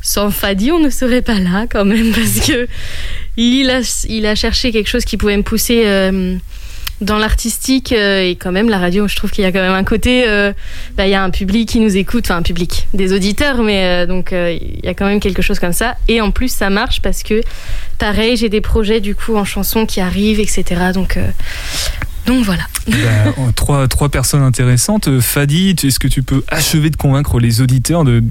sans Fadi, on ne serait pas là quand même parce que il a, cherché quelque chose qui pouvait me pousser. euh, dans l'artistique euh, et quand même la radio, je trouve qu'il y a quand même un côté, euh, bah, il y a un public qui nous écoute, enfin un public, des auditeurs, mais donc il y a quand même quelque chose comme ça. Et en plus ça marche parce que pareil, j'ai des projets du coup en chanson qui arrivent, etc. Donc donc voilà. Bah, oh, trois, trois personnes intéressantes. Euh, Fadi, est-ce que tu peux achever de convaincre les auditeurs de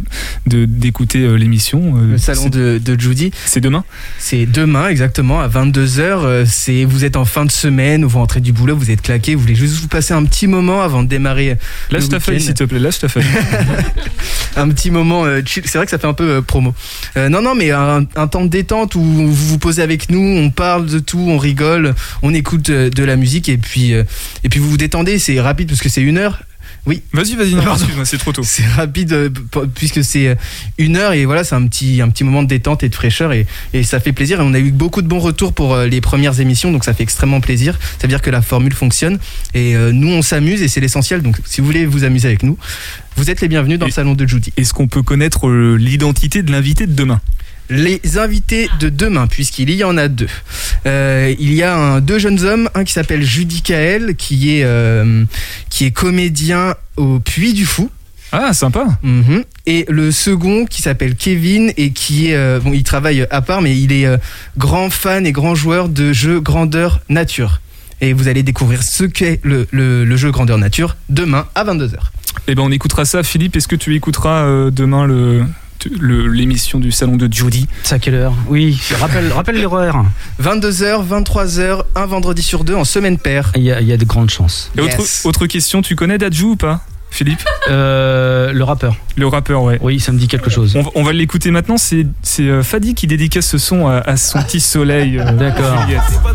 de- d'écouter euh, l'émission euh, Le salon de, de Judy. C'est demain C'est demain exactement à 22h. C'est vous êtes en fin de semaine ou vous rentrez du boulot, vous êtes claqué, vous voulez juste vous passer un petit moment avant de démarrer. Lâche ta feuille, s'il te plaît. Lâche ta feuille. [laughs] un petit moment euh, chill. C'est vrai que ça fait un peu euh, promo. Euh, non, non, mais un, un temps de détente où vous vous posez avec nous, on parle de tout, on rigole, on écoute de la musique et puis euh, et puis vous vous détendez. C'est rapide parce que c'est une heure. Oui. Vas-y, vas-y, non, excuse-moi, c'est trop tôt. [laughs] C'est rapide euh, puisque c'est euh, une heure et voilà, c'est un petit un petit moment de détente et de fraîcheur et, et ça fait plaisir. Et on a eu beaucoup de bons retours pour les premières émissions, donc ça fait extrêmement plaisir. Ça veut dire que la formule fonctionne et nous on s'amuse et c'est l'essentiel. Donc si vous voulez vous amuser avec nous, vous êtes les bienvenus dans le salon de Judy. Est-ce qu'on peut connaître l'identité de l'invité de demain? Les invités de demain, puisqu'il y en a deux. Euh, il y a un, deux jeunes hommes, un qui s'appelle Judy Kael, qui est, euh, qui est comédien au Puy du Fou. Ah, sympa. Mhm. Et le second qui s'appelle Kevin et qui est euh, bon, il travaille à part, mais il est grand fan et grand joueur de jeux grandeur nature. Et vous allez découvrir ce qu'est le, le, le jeu grandeur nature demain à 22h. Eh ben, on écoutera ça. Philippe, est-ce que tu écouteras demain le- l'émission du salon de Judy C'est à quelle heure Oui, rappelle, rappelle l'horaire. 22h, 23h, un vendredi sur deux en semaine paire. Il y a, il y a de grandes chances. Et autre, autre question, tu connais Dadju ou pas Philippe? Euh, le rappeur. Le rappeur, ouais. Oui, ça me dit quelque chose. On, va- on va l'écouter maintenant. C'est c'est, euh, Fadi qui dédicace ce son à, à son petit soleil. euh, D'accord. Juliette. C'est pas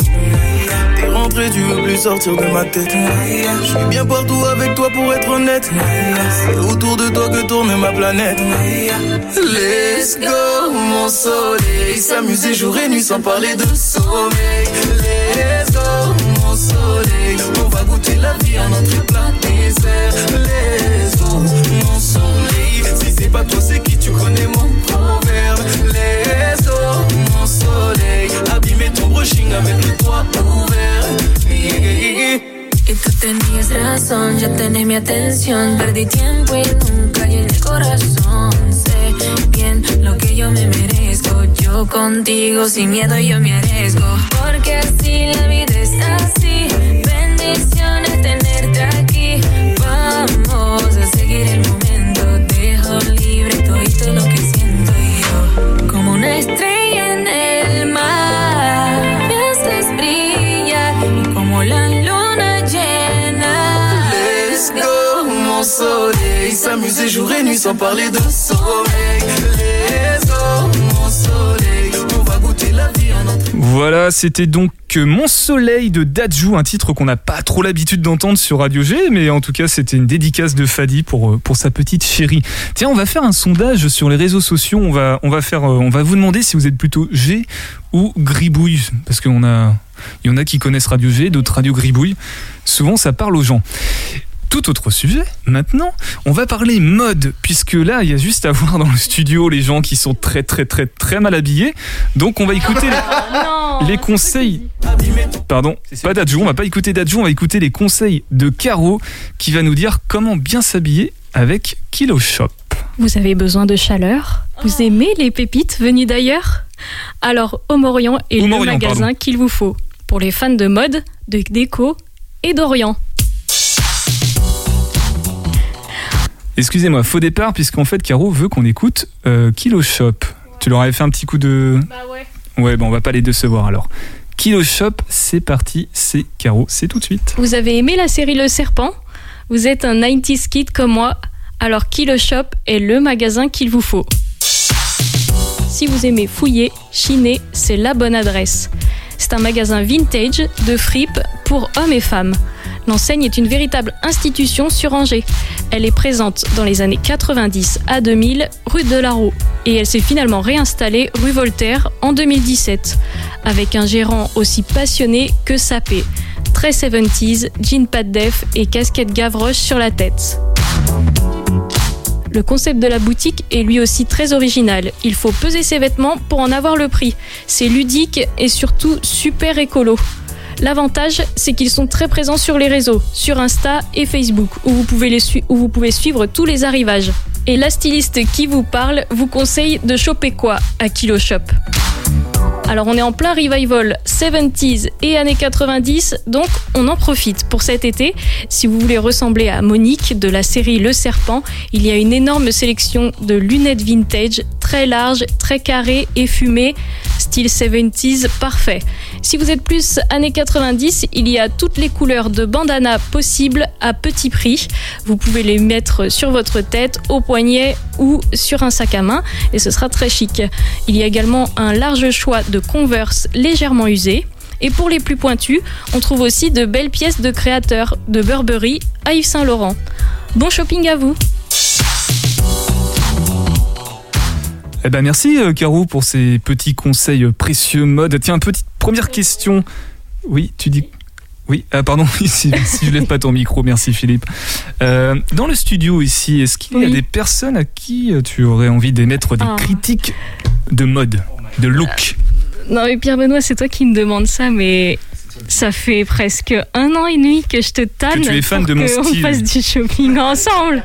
Tu veux plus sortir de ma tête. Je suis bien partout avec toi pour être honnête. C'est autour de toi que tourne ma planète. Let's go, mon soleil. S'amuser jour et nuit sans parler de sommeil. Let's go, mon soleil. On va goûter la vie à notre plat désert. Let's Perdí tiempo y nunca llené el corazón. Sé bien lo que yo me merezco. Yo contigo sin miedo yo me arriesgo. Porque así la vida es así. Voilà, c'était donc euh, Mon Soleil de Dadju, un titre qu'on n'a pas trop l'habitude d'entendre sur Radio G, mais en tout cas c'était une dédicace de Fadi pour, euh, sa petite chérie. Tiens, on va faire un sondage sur les réseaux sociaux, on va, euh, vous demander si vous êtes plutôt G ou Gribouille, parce qu'on a, il y en a qui connaissent Radio G, d'autres Radio Gribouille. Souvent ça parle aux gens. Tout autre sujet, maintenant, on va parler mode, puisque là, il y a juste à voir dans le studio les gens qui sont très très très très mal habillés. Donc on va écouter les, [laughs] les conseils. Pardon, pas d'Adju, on va pas écouter d'Adju, on va écouter les conseils de Caro qui va nous dire comment bien s'habiller avec Kilo Shop. Vous avez besoin de chaleur Vous aimez les pépites venues d'ailleurs? Alors, Omorion est Omorion, le magasin qu'il vous faut. Pour les fans de mode, de déco et d'Orient. Excusez-moi, faux départ, puisqu'en fait, Caro veut qu'on écoute euh, Kilo Shop. Tu leur avais fait un petit coup de. Bah ouais. Ouais, bon, on va pas les décevoir alors. Kilo Shop, c'est parti, c'est Caro, c'est tout de suite. Vous avez aimé la série Le Serpent? Vous êtes un 90s kid comme moi, alors Kilo Shop est le magasin qu'il vous faut. Si vous aimez fouiller, chiner, c'est la bonne adresse. C'est un magasin vintage de fripes pour hommes et femmes. L'enseigne est une véritable institution sur Angers. Elle est présente dans les années 90 à 2000 rue de la Roue et elle s'est finalement réinstallée rue Voltaire en 2017 avec un gérant aussi passionné que sapé. Très 70s, jean pas de def et casquette Gavroche sur la tête. Le concept de la boutique est lui aussi très original. Il faut peser ses vêtements pour en avoir le prix. C'est ludique et surtout super écolo. L'avantage, c'est qu'ils sont très présents sur les réseaux, sur Insta et Facebook, où vous pouvez, suivre tous les arrivages. Et la styliste qui vous parle vous conseille de choper quoi à Kilo Shop? Alors on est en plein revival 70s et années 90, donc on en profite pour cet été. Si vous voulez ressembler à Monique de la série Le Serpent, il y a une énorme sélection de lunettes vintage, très larges, très carrées et fumées, style 70s parfait. Si vous êtes plus années 90, il y a toutes les couleurs de bandana possibles à petit prix. Vous pouvez les mettre sur votre tête, au poignet ou sur un sac à main et ce sera très chic. Il y a également un large choix de Converse légèrement usés. Et pour les plus pointus, on trouve aussi de belles pièces de créateurs, de Burberry à Yves Saint Laurent. Bon shopping à vous Eh ben merci euh, Caro pour ces petits conseils euh, précieux mode. Tiens, petite première question. Oui, tu dis. Oui, ah, pardon, [laughs] si, si je lève pas ton micro, merci Philippe. Euh, dans le studio ici, est-ce qu'il y a Oui. des personnes à qui euh, tu aurais envie d'émettre des Ah. critiques de mode, de look? Non mais Pierre Benoît, c'est toi qui me demandes ça, mais ça fait presque un an et demi que je te tanne Que tu es fan pour de mon style. fasse du shopping ensemble.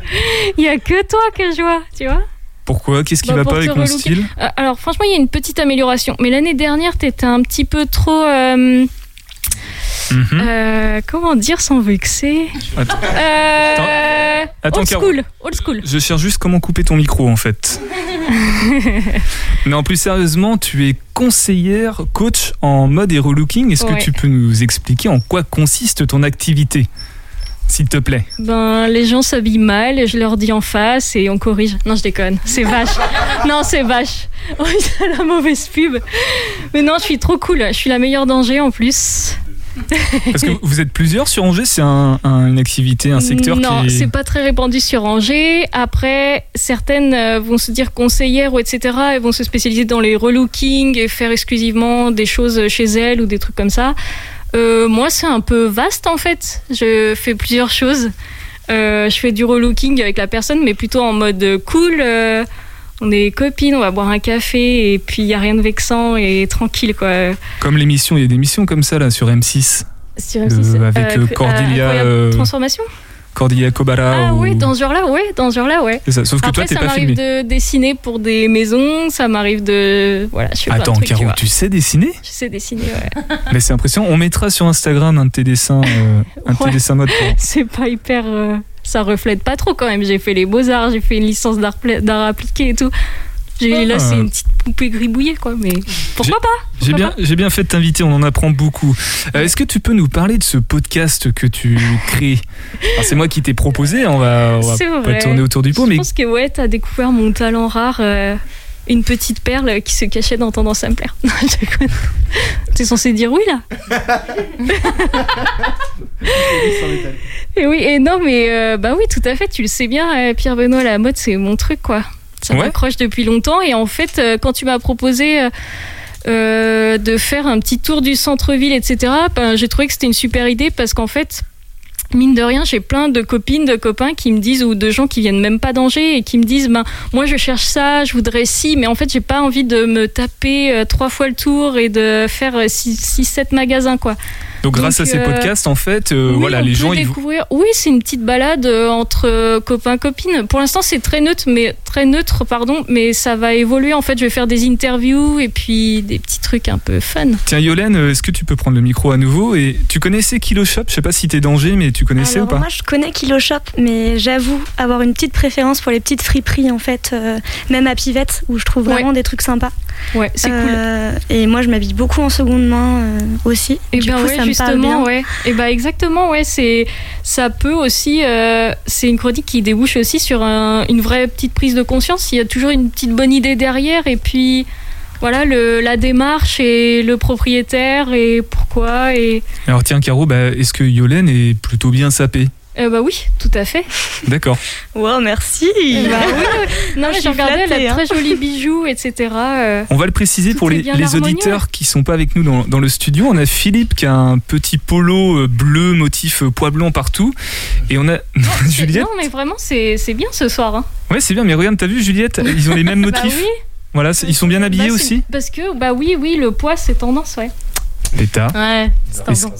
Il y a que toi que je vois, tu vois? Pourquoi? Qu'est-ce qui Bah, va pas avec mon style? Euh, alors franchement, il y a une petite amélioration. Mais l'année dernière, t'étais un petit peu trop... euh, Mhm. euh, comment dire sans vexer? Attends, euh, Attends, Old school, old school. Je cherche juste comment couper ton micro en fait. [laughs] Non, plus sérieusement, tu es conseillère, coach en mode et relooking. Est-ce Ouais. que tu peux nous expliquer en quoi consiste ton activité? S'il te plaît. Ben, les gens s'habillent mal, et je leur dis en face et on corrige. Non, je déconne. C'est vache. non, c'est vache. [laughs] Oui, c'est la mauvaise pub. Mais non, je suis trop cool. Je suis la meilleure d'Angers en plus. Parce que vous êtes plusieurs sur Angers, c'est un- un- une activité, un secteur non, qui est... c'est pas très répandu sur Angers. Après, certaines euh, vont se dire conseillères ou etc. Elles vont se spécialiser dans les relooking et faire exclusivement des choses chez elles ou des trucs comme ça. Euh, moi, c'est un peu vaste en fait. Je fais plusieurs choses. Euh, je fais du relooking avec la personne, mais plutôt en mode cool. euh, on est copines, on va boire un café et puis il y a rien de vexant et tranquille quoi. Comme l'émission, il y a des missions comme ça là sur M6. Sur De- M6, avec, euh, Cordelia, euh, Transformation Cordelia Cobara Ah ou... oui, dans ce genre-là, ouais, dans ce genre-là, ouais. Ça, sauf que Après, toi, t'es ça pas m'arrive filmé. de dessiner pour des maisons, ça m'arrive de. Voilà, je Attends, Caro, tu sais dessiner? Je sais dessiner, ouais. [laughs] Mais c'est impressionnant. On mettra sur Instagram un de tes dessins, euh, un de tes Ouais. dessins mode. pour- [laughs] C'est pas hyper. euh, Ça reflète pas trop quand même. J'ai fait les beaux-arts, j'ai fait une licence d'art appliqué et tout. J'ai- Là, Ah. c'est une petite poupée gribouillée, quoi, mais pourquoi pas? J'ai bien, j'ai bien fait de t'inviter, on en apprend beaucoup. Euh, Est-ce que tu peux nous parler de ce podcast que tu crées? C'est moi qui t'ai proposé, on va, on va C'est pas tourner autour du pot, Je mais pense que ouais, t'as découvert mon talent rare, euh, une petite perle qui se cachait dans Tendance à me plaire. T'es censé dire oui là? [laughs] Et oui, et non, mais euh, bah oui, tout à fait, tu le sais bien, Pierre Benoît, la mode, c'est mon truc, quoi. Ça Ouais. m'accroche depuis longtemps, et en fait, euh, quand tu m'as proposé euh, euh, de faire un petit tour du centre-ville, etc., ben, j'ai trouvé que c'était une super idée parce qu'en fait, mine de rien, j'ai plein de copines, de copains qui me disent, ou de gens qui viennent même pas d'Angers et qui me disent, ben, moi je cherche ça, je voudrais ci, mais en fait, j'ai pas envie de me taper trois fois le tour et de faire 6-7 magasins, quoi. Donc, grâce à ces euh, podcasts, en fait, euh, oui, voilà, on les peut gens ils découvrir. Oui, c'est une petite balade euh, entre copains copines. Pour l'instant, c'est très neutre, mais très neutre, pardon. Mais ça va évoluer. En fait, je vais faire des interviews et puis des petits trucs un peu fun. Tiens Yolène, est-ce que tu peux prendre le micro à nouveau et tu connaissais Kilo Shop? Je sais pas si t'es danger, mais tu connaissais Alors ou pas? moi je connais Kilo Shop, mais j'avoue avoir une petite préférence pour les petites friperies en fait, euh, même à Pivette où je trouve vraiment des trucs sympas. Ouais, c'est cool. Et moi je m'habille beaucoup en seconde main euh, aussi. Et du bien coup, ouais, ça me parle justement, bien. ouais. Et bah exactement, ouais, c'est ça peut aussi euh, c'est une chronique qui débouche aussi sur un- une vraie petite prise de conscience, il y a toujours une petite bonne idée derrière et puis voilà le, la démarche et le propriétaire et pourquoi et Alors tiens Caro, bah, est-ce que Yolène est plutôt bien sapée? Euh, bah oui, tout à fait. D'accord. Wow, merci. Bah oui, [laughs] non suis j'ai regardé, elle flattée, a hein. très jolis bijoux, etc. euh. On va le préciser Tout pour les, auditeurs qui sont pas avec nous dans, dans le studio. On a Philippe qui a un petit polo euh, bleu, motif euh, pois blanc partout. Et on a [laughs] Juliette. Non mais vraiment c'est c'est bien ce soir. Hein. Ouais, c'est bien, mais regarde, t'as vu Juliette Ils ont les mêmes [laughs] Bah motifs. oui. Voilà, ils sont bien habillés Bah, aussi. Parce que bah oui oui le poids c'est tendance ouais. Péta. Ouais,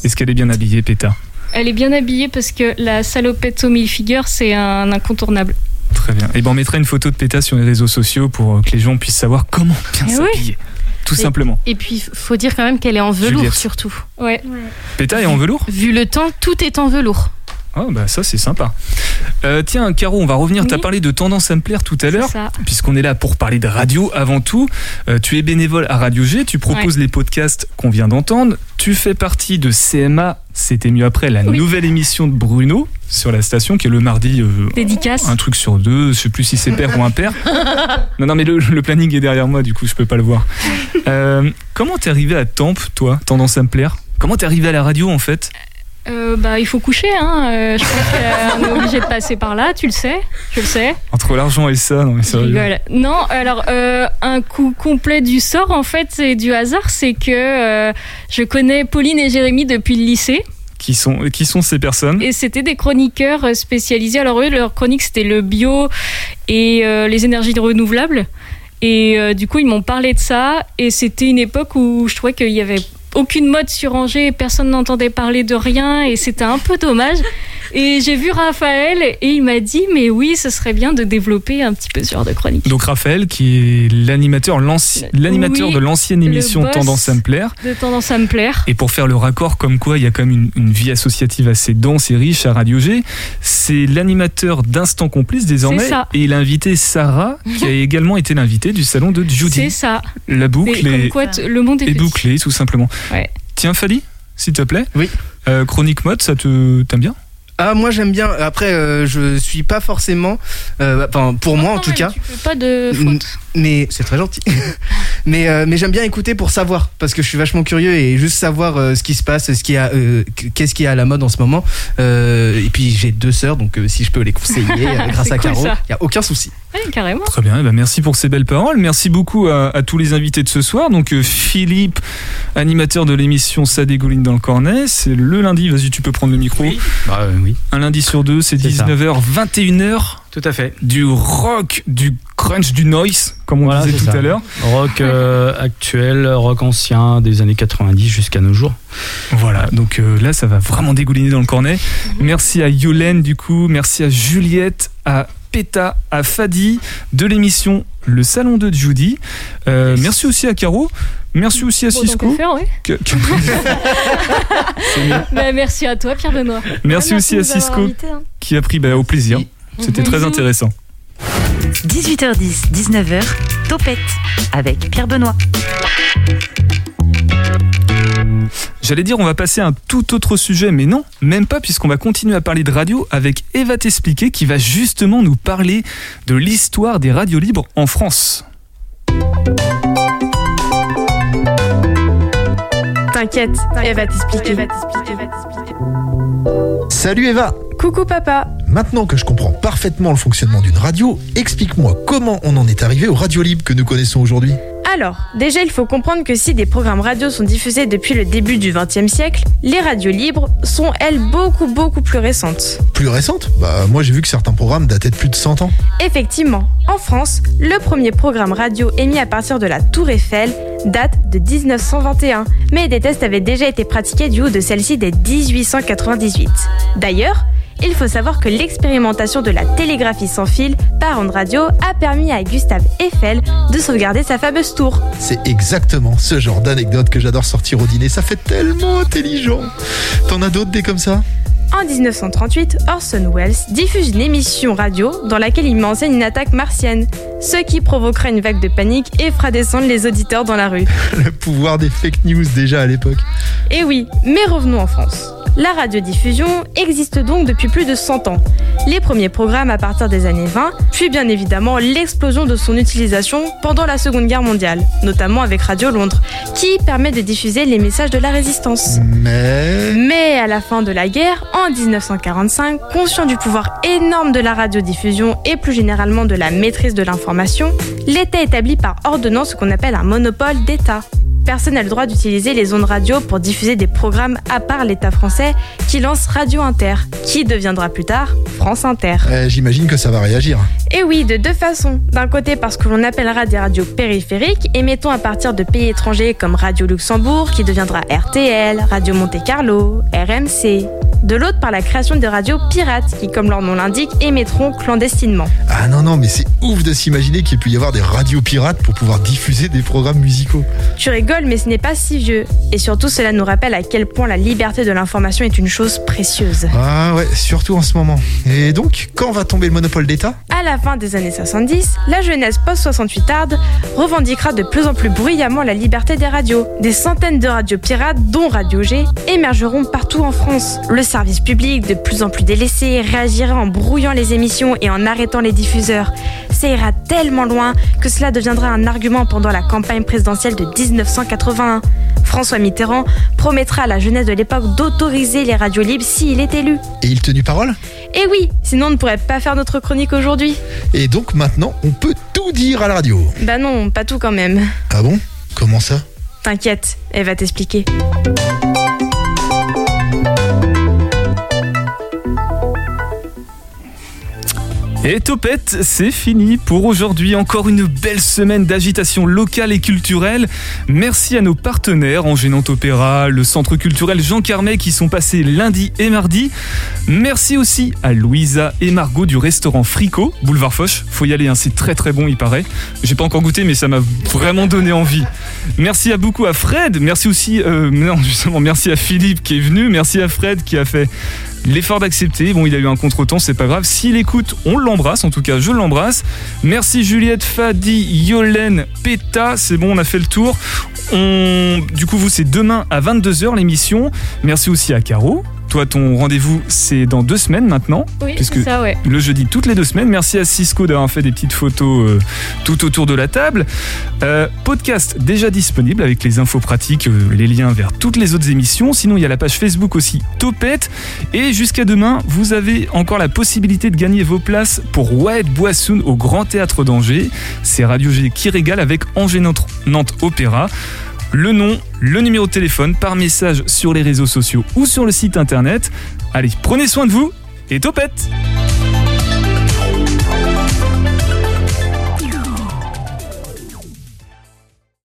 est-ce qu'elle est bien habillée, Péta? Elle est bien habillée parce que la salopette au mille figures, c'est un incontournable. Très bien. Et ben on mettra une photo de Péta sur les réseaux sociaux pour euh, que les gens puissent savoir comment bien Eh oui. s'habiller. Tout Et- simplement. Et puis, faut dire quand même qu'elle est en velours Juliette. surtout. Ouais. Péta est en velours? Vu le temps, tout est en velours. Ah bah ça c'est sympa. Euh, tiens Caro, on va revenir, t'as parlé de tendance à me plaire tout à l'heure, puisqu'on est là pour parler de radio avant tout. Euh, tu es bénévole à Radio G, tu proposes Ouais. les podcasts qu'on vient d'entendre, tu fais partie de CMA, c'était mieux après, la Oui. nouvelle émission de Bruno sur la station qui est le mardi. euh, Dédicace. Un truc sur deux, je sais plus si c'est père ou impair. [laughs] Non, non, mais le, le planning est derrière moi, du coup, je peux pas le voir. [laughs] Comment t'es arrivé à Tempe, toi, tendance à me plaire? Comment t'es arrivé à la radio, en fait? Euh, bah, il faut coucher, hein. Euh, je pense qu'on est obligé de passer par là, tu le sais. Je le sais. Entre l'argent et ça, non, mais sérieux. rigole. Non, alors, euh, un coup complet du sort, en fait, et du hasard, c'est que euh, je connais Pauline et Jérémy depuis le lycée. Qui sont, qui sont ces personnes? Et c'était des chroniqueurs euh, spécialisés. Alors eux, leur chronique, c'était le bio et euh, les énergies renouvelables. Et euh, du coup, ils m'ont parlé de ça. Et c'était une époque où je trouvais qu'il y avait aucune mode sur Angers, personne n'entendait parler de rien et c'était un peu dommage. Et j'ai vu Raphaël et il m'a dit mais oui, ce serait bien de développer un petit peu ce genre de chronique. Donc Raphaël, qui est l'animateur, l'anci- l'animateur Oui, de l'ancienne émission Tendance à me plaire. De tendance à me plaire. Et pour faire le raccord, comme quoi il y a quand même une, une vie associative assez dense et riche à Radio G, c'est l'animateur d'Instant Complice désormais. Et il a invité Sarah, qui a [laughs] également été l'invitée du salon de Judy. C'est ça. La boucle Et comme quoi, le monde est est petit. bouclée, tout simplement. Ouais. Tiens, Fali, s'il te plaît. Oui. Euh, Chronique mode, ça te t'aimes bien? Ah moi j'aime bien. Après euh, je suis pas forcément, euh, enfin pour moi en tout cas. Tu fais pas de faute. Mais c'est très gentil. [laughs] mais euh, mais j'aime bien écouter pour savoir parce que je suis vachement curieux et juste savoir euh, ce qui se passe, ce qui a, euh, qu'est-ce qui est à la mode en ce moment. Euh, et puis j'ai deux sœurs donc euh, si je peux les conseiller euh, [laughs] grâce à cool, Caro, il y a aucun souci. Ouais, carrément. Très bien, eh ben, merci pour ces belles paroles. Merci beaucoup à, à tous les invités de ce soir. Donc Philippe, animateur de l'émission Ça dégouline dans le cornet. C'est le lundi, vas-y tu peux prendre le micro. Bah, euh, oui. Un lundi sur deux, c'est C'est ça. 19h, 21h. Tout à fait. Du rock, du crunch, du noise, comme on Voilà, disait tout ça. à l'heure. Rock euh, actuel, rock ancien des années 90 jusqu'à nos jours. Voilà, donc euh, là, ça va vraiment dégouliner dans le cornet. Merci à Yolène, du coup. Merci à Juliette, à Péta, à Fadi de l'émission Le Salon de Judy. Euh, Merci aussi à Caro. Merci aussi à Bon, Cisco. à faire, ouais. que- que- [laughs] Bah, merci à toi, Pierre Benoît. Merci aussi à Cisco qui a pris bah, au plaisir. C'était très intéressant. 18h10, 19h, Topette avec Pierre Benoît. J'allais dire on va passer à un tout autre sujet, mais non, même pas puisqu'on va continuer à parler de radio avec Eva T'expliquer qui va justement nous parler de l'histoire des radios libres en France. T'inquiète, elle va t'expliquer. Salut Eva Coucou papa Maintenant que je comprends parfaitement le fonctionnement d'une radio, explique-moi comment on en est arrivé aux radios libres que nous connaissons aujourd'hui. Alors, déjà, il faut comprendre que si des programmes radio sont diffusés depuis le début du XXe siècle, les radios libres sont, elles, beaucoup, beaucoup plus récentes. Plus récente Bah, moi j'ai vu que certains programmes dataient de plus de 100 ans. Effectivement, en France, le premier programme radio émis à partir de la Tour Eiffel date de 1921, mais des tests avaient déjà été pratiqués du haut de celle-ci dès 1898. D'ailleurs, il faut savoir que l'expérimentation de la télégraphie sans fil par onde radio a permis à Gustave Eiffel de sauvegarder sa fameuse tour. C'est exactement ce genre d'anecdote que j'adore sortir au dîner, ça fait tellement intelligent. T'en as d'autres des comme ça? En 1938, Orson Welles diffuse une émission radio dans laquelle il m'enseigne une attaque martienne, ce qui provoquera une vague de panique et fera descendre les auditeurs dans la rue. [laughs] Le pouvoir des fake news déjà à l'époque. Et oui, mais revenons en France. La radiodiffusion existe donc depuis plus de 100 ans. Les premiers programmes à partir des années 20, puis bien évidemment l'explosion de son utilisation pendant la Seconde Guerre mondiale, notamment avec Radio Londres, qui permet de diffuser les messages de la résistance. Mais... Mais à la fin de la guerre, en 1945, conscient du pouvoir énorme de la radiodiffusion et plus généralement de la maîtrise de l'information, l'État établit par ordonnance ce qu'on appelle un monopole d'État. Personne n'a le droit d'utiliser les ondes radio pour diffuser des programmes à part l'État français qui lance Radio Inter, qui deviendra plus tard France Inter. Euh, J'imagine que ça va réagir. Et oui, de deux façons. D'un côté parce que l'on appellera des radios périphériques, émettant à partir de pays étrangers comme Radio Luxembourg, qui deviendra RTL, Radio Monte Carlo, RMC. De l'autre par la création des radios pirates, qui comme leur nom l'indique, émettront clandestinement. Ah non, non, mais c'est ouf de s'imaginer qu'il peut y avoir des radios pirates pour pouvoir diffuser des programmes musicaux. Tu rigoles, mais ce n'est pas si vieux. Et surtout, cela nous rappelle à quel point la liberté de l'information est une chose précieuse. Ah ouais, surtout en ce moment. Et donc, quand va tomber le monopole d'État? À la fin des années 70, la jeunesse post-68 arde revendiquera de plus en plus bruyamment la liberté des radios. Des centaines de radios pirates, dont Radio G, émergeront partout en France. Le service public, de plus en plus délaissé, réagira en brouillant les émissions et en arrêtant les diffuseurs. Ça ira tellement loin que cela deviendra un argument pendant la campagne présidentielle de 1981. François Mitterrand promettra à la jeunesse de l'époque d'autoriser les radios libres s'il est élu. Et il tenu parole? Et oui, sinon on ne pourrait pas faire notre chronique aujourd'hui. Et donc maintenant, on peut tout dire à la radio. Bah non, pas tout quand même. Ah bon? Comment ça? T'inquiète, elle va t'expliquer. Et Topette, c'est fini pour aujourd'hui. Encore une belle semaine d'agitation locale et culturelle. Merci à nos partenaires, Angénant Opéra, le Centre culturel Jean Carmet qui sont passés lundi et mardi. Merci aussi à Louisa et Margot du restaurant Frico, boulevard Foch. Faut y aller, hein, c'est très très bon, il paraît. J'ai pas encore goûté, mais ça m'a vraiment donné envie. Merci à beaucoup à Fred. Merci aussi, euh, [laughs] non, justement, merci à Philippe qui est venu. Merci à Fred qui a fait l'effort d'accepter. Bon, il a eu un contretemps, c'est pas grave. S'il écoute, on l'embrasse. En tout cas, je l'embrasse. Merci Juliette, Fadi, Yolène, Peta. C'est bon, on a fait le tour. Du coup, vous, c'est demain à 22h l'émission. Merci aussi à Caro. Toi, ton rendez-vous, c'est dans deux semaines maintenant. Oui, puisque c'est ça, ouais. Le jeudi, toutes les deux semaines. Merci à Cisco d'avoir fait des petites photos euh, tout autour de la table. Euh, podcast déjà disponible avec les infos pratiques, euh, les liens vers toutes les autres émissions. Sinon, il y a la page Facebook aussi, Topette. Et jusqu'à demain, vous avez encore la possibilité de gagner vos places pour White Boissoun au Grand Théâtre d'Angers. C'est Radio G qui régale avec Angers Nantes Opéra. Le nom, le numéro de téléphone par message sur les réseaux sociaux ou sur le site internet. Allez, prenez soin de vous et topette